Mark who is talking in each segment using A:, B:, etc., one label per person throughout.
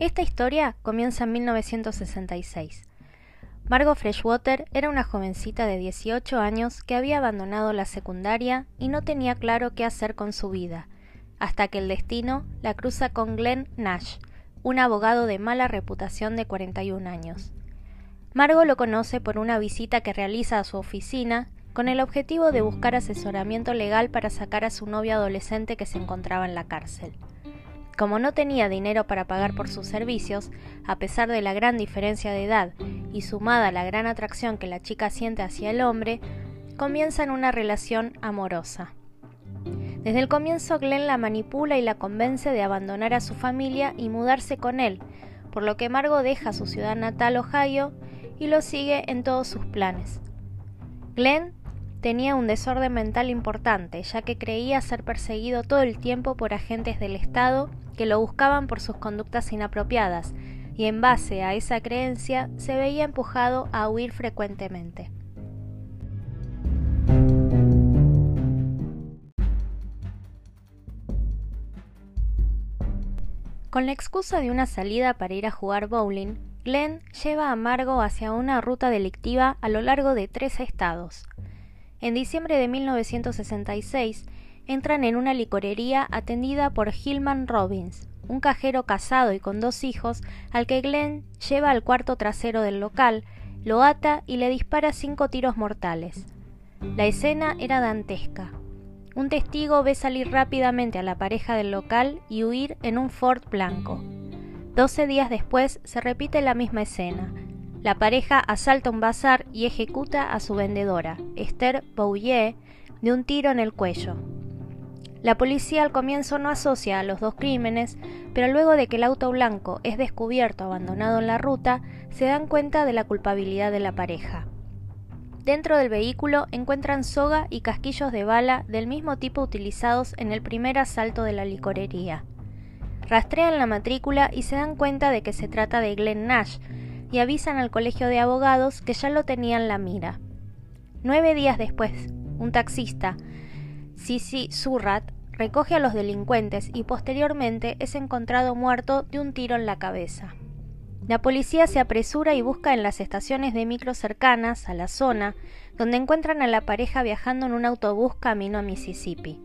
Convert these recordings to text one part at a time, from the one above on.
A: Esta historia comienza en 1966. Margot Freshwater era una jovencita de 18 años que había abandonado la secundaria y no tenía claro qué hacer con su vida, hasta que el destino la cruza con Glenn Nash, un abogado de mala reputación de 41 años. Margot lo conoce por una visita que realiza a su oficina con el objetivo de buscar asesoramiento legal para sacar a su novio adolescente que se encontraba en la cárcel. Como no tenía dinero para pagar por sus servicios, a pesar de la gran diferencia de edad y sumada a la gran atracción que la chica siente hacia el hombre, comienzan una relación amorosa. Desde el comienzo Glenn la manipula y la convence de abandonar a su familia y mudarse con él, por lo que Margot deja su ciudad natal Ohio y lo sigue en todos sus planes. Glenn tenía un desorden mental importante, ya que creía ser perseguido todo el tiempo por agentes del Estado que lo buscaban por sus conductas inapropiadas, y en base a esa creencia se veía empujado a huir frecuentemente. Con la excusa de una salida para ir a jugar bowling, Glenn lleva a Margo hacia una ruta delictiva a lo largo de tres estados. En diciembre de 1966 entran en una licorería atendida por Hillman Robbins, un cajero casado y con dos hijos, al que Glenn lleva al cuarto trasero del local, lo ata y le dispara cinco tiros mortales. La escena era dantesca. Un testigo ve salir rápidamente a la pareja del local y huir en un Ford blanco. Doce días después se repite la misma escena. La pareja asalta un bazar y ejecuta a su vendedora, Esther Bouillet, de un tiro en el cuello. La policía al comienzo no asocia a los dos crímenes, pero luego de que el auto blanco es descubierto abandonado en la ruta, se dan cuenta de la culpabilidad de la pareja. Dentro del vehículo encuentran soga y casquillos de bala del mismo tipo utilizados en el primer asalto de la licorería. Rastrean la matrícula y se dan cuenta de que se trata de Glenn Nash y avisan al colegio de abogados que ya lo tenían la mira. Nueve días después, un taxista, Sisi Surrat, recoge a los delincuentes y posteriormente es encontrado muerto de un tiro en la cabeza. La policía se apresura y busca en las estaciones de micro cercanas a la zona, donde encuentran a la pareja viajando en un autobús camino a Mississippi.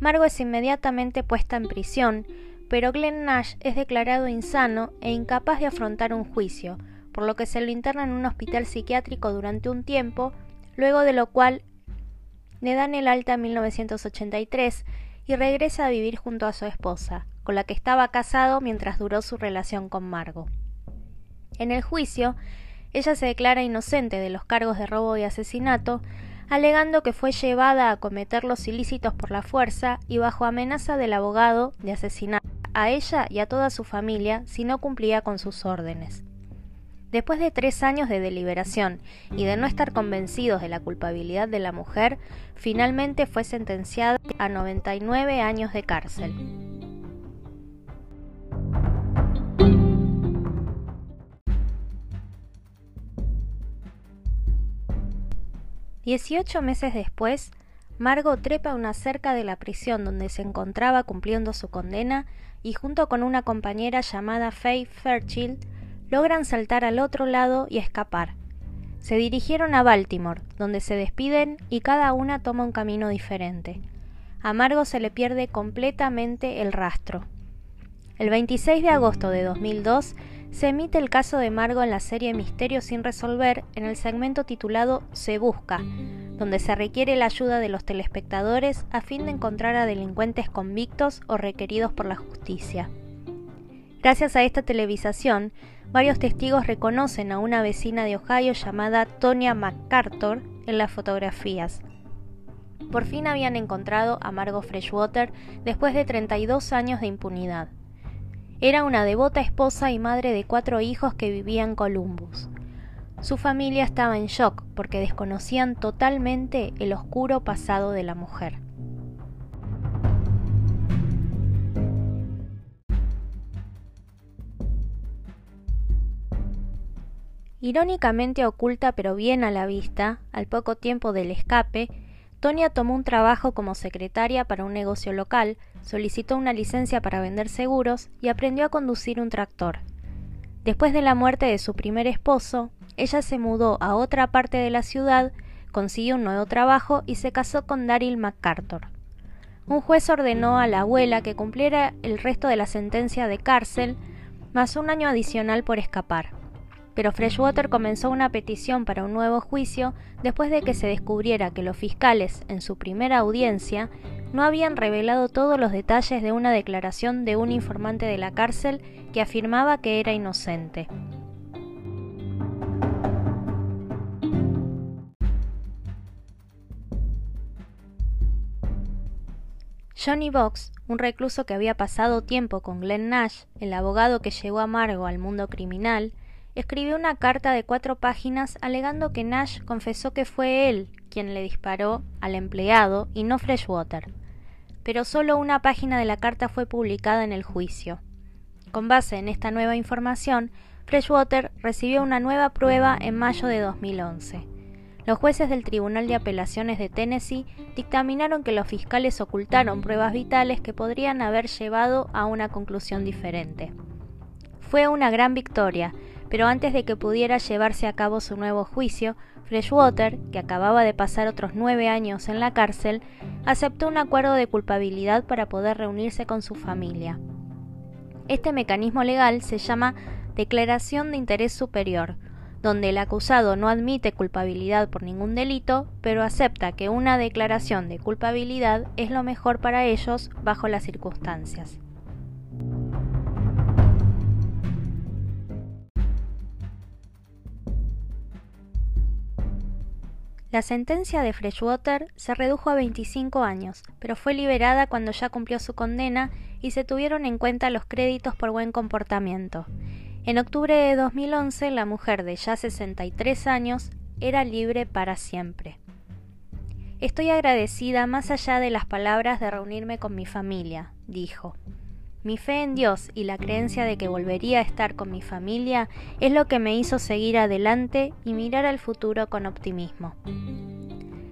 A: Margo es inmediatamente puesta en prisión, pero Glenn Nash es declarado insano e incapaz de afrontar un juicio, por lo que se lo interna en un hospital psiquiátrico durante un tiempo, luego de lo cual le dan el alta en 1983 y regresa a vivir junto a su esposa, con la que estaba casado mientras duró su relación con Margo. En el juicio, ella se declara inocente de los cargos de robo y asesinato, alegando que fue llevada a cometer los ilícitos por la fuerza y bajo amenaza del abogado de asesinar a ella y a toda su familia si no cumplía con sus órdenes. Después de tres años de deliberación y de no estar convencidos de la culpabilidad de la mujer, finalmente fue sentenciada a 99 años de cárcel. 18 meses después, Margot trepa una cerca de la prisión donde se encontraba cumpliendo su condena y junto con una compañera llamada Faye Fairchild logran saltar al otro lado y escapar. Se dirigieron a Baltimore, donde se despiden y cada una toma un camino diferente. A Margot se le pierde completamente el rastro. El 26 de agosto de 2002 se emite el caso de Margo en la serie Misterio sin resolver en el segmento titulado Se busca, donde se requiere la ayuda de los telespectadores a fin de encontrar a delincuentes convictos o requeridos por la justicia. Gracias a esta televisación, varios testigos reconocen a una vecina de Ohio llamada Tonya MacArthur en las fotografías. Por fin habían encontrado a Margot Freshwater después de 32 años de impunidad. Era una devota esposa y madre de cuatro hijos que vivía en Columbus. Su familia estaba en shock porque desconocían totalmente el oscuro pasado de la mujer. Irónicamente oculta pero bien a la vista, al poco tiempo del escape, Tonia tomó un trabajo como secretaria para un negocio local, solicitó una licencia para vender seguros y aprendió a conducir un tractor. Después de la muerte de su primer esposo, ella se mudó a otra parte de la ciudad, consiguió un nuevo trabajo y se casó con Daryl MacArthur. Un juez ordenó a la abuela que cumpliera el resto de la sentencia de cárcel, más un año adicional por escapar. Pero Freshwater comenzó una petición para un nuevo juicio después de que se descubriera que los fiscales, en su primera audiencia, no habían revelado todos los detalles de una declaración de un informante de la cárcel que afirmaba que era inocente. Johnny Box, un recluso que había pasado tiempo con Glenn Nash, el abogado que llevó a Margo al mundo criminal, escribió una carta de cuatro páginas alegando que Nash confesó que fue él quien le disparó al empleado y no Freshwater. Pero solo una página de la carta fue publicada en el juicio. Con base en esta nueva información, Freshwater recibió una nueva prueba en mayo de 2011. Los jueces del Tribunal de Apelaciones de Tennessee dictaminaron que los fiscales ocultaron pruebas vitales que podrían haber llevado a una conclusión diferente. Fue una gran victoria, pero antes de que pudiera llevarse a cabo su nuevo juicio, Freshwater, que acababa de pasar otros nueve años en la cárcel, aceptó un acuerdo de culpabilidad para poder reunirse con su familia. Este mecanismo legal se llama Declaración de Interés Superior, donde el acusado no admite culpabilidad por ningún delito, pero acepta que una declaración de culpabilidad es lo mejor para ellos bajo las circunstancias. La sentencia de Freshwater se redujo a 25 años, pero fue liberada cuando ya cumplió su condena y se tuvieron en cuenta los créditos por buen comportamiento. En octubre de 2011, la mujer de ya 63 años era libre para siempre. Estoy agradecida más allá de las palabras de reunirme con mi familia, dijo. Mi fe en Dios y la creencia de que volvería a estar con mi familia es lo que me hizo seguir adelante y mirar al futuro con optimismo.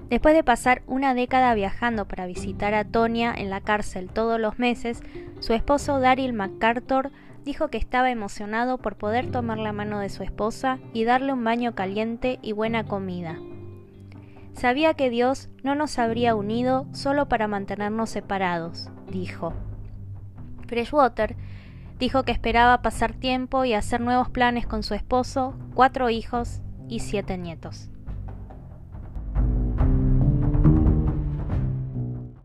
A: Después de pasar una década viajando para visitar a Tonya en la cárcel todos los meses, su esposo Daryl MacArthur dijo que estaba emocionado por poder tomar la mano de su esposa y darle un baño caliente y buena comida. Sabía que Dios no nos habría unido solo para mantenernos separados, dijo. Freshwater dijo que esperaba pasar tiempo y hacer nuevos planes con su esposo, cuatro hijos y siete nietos.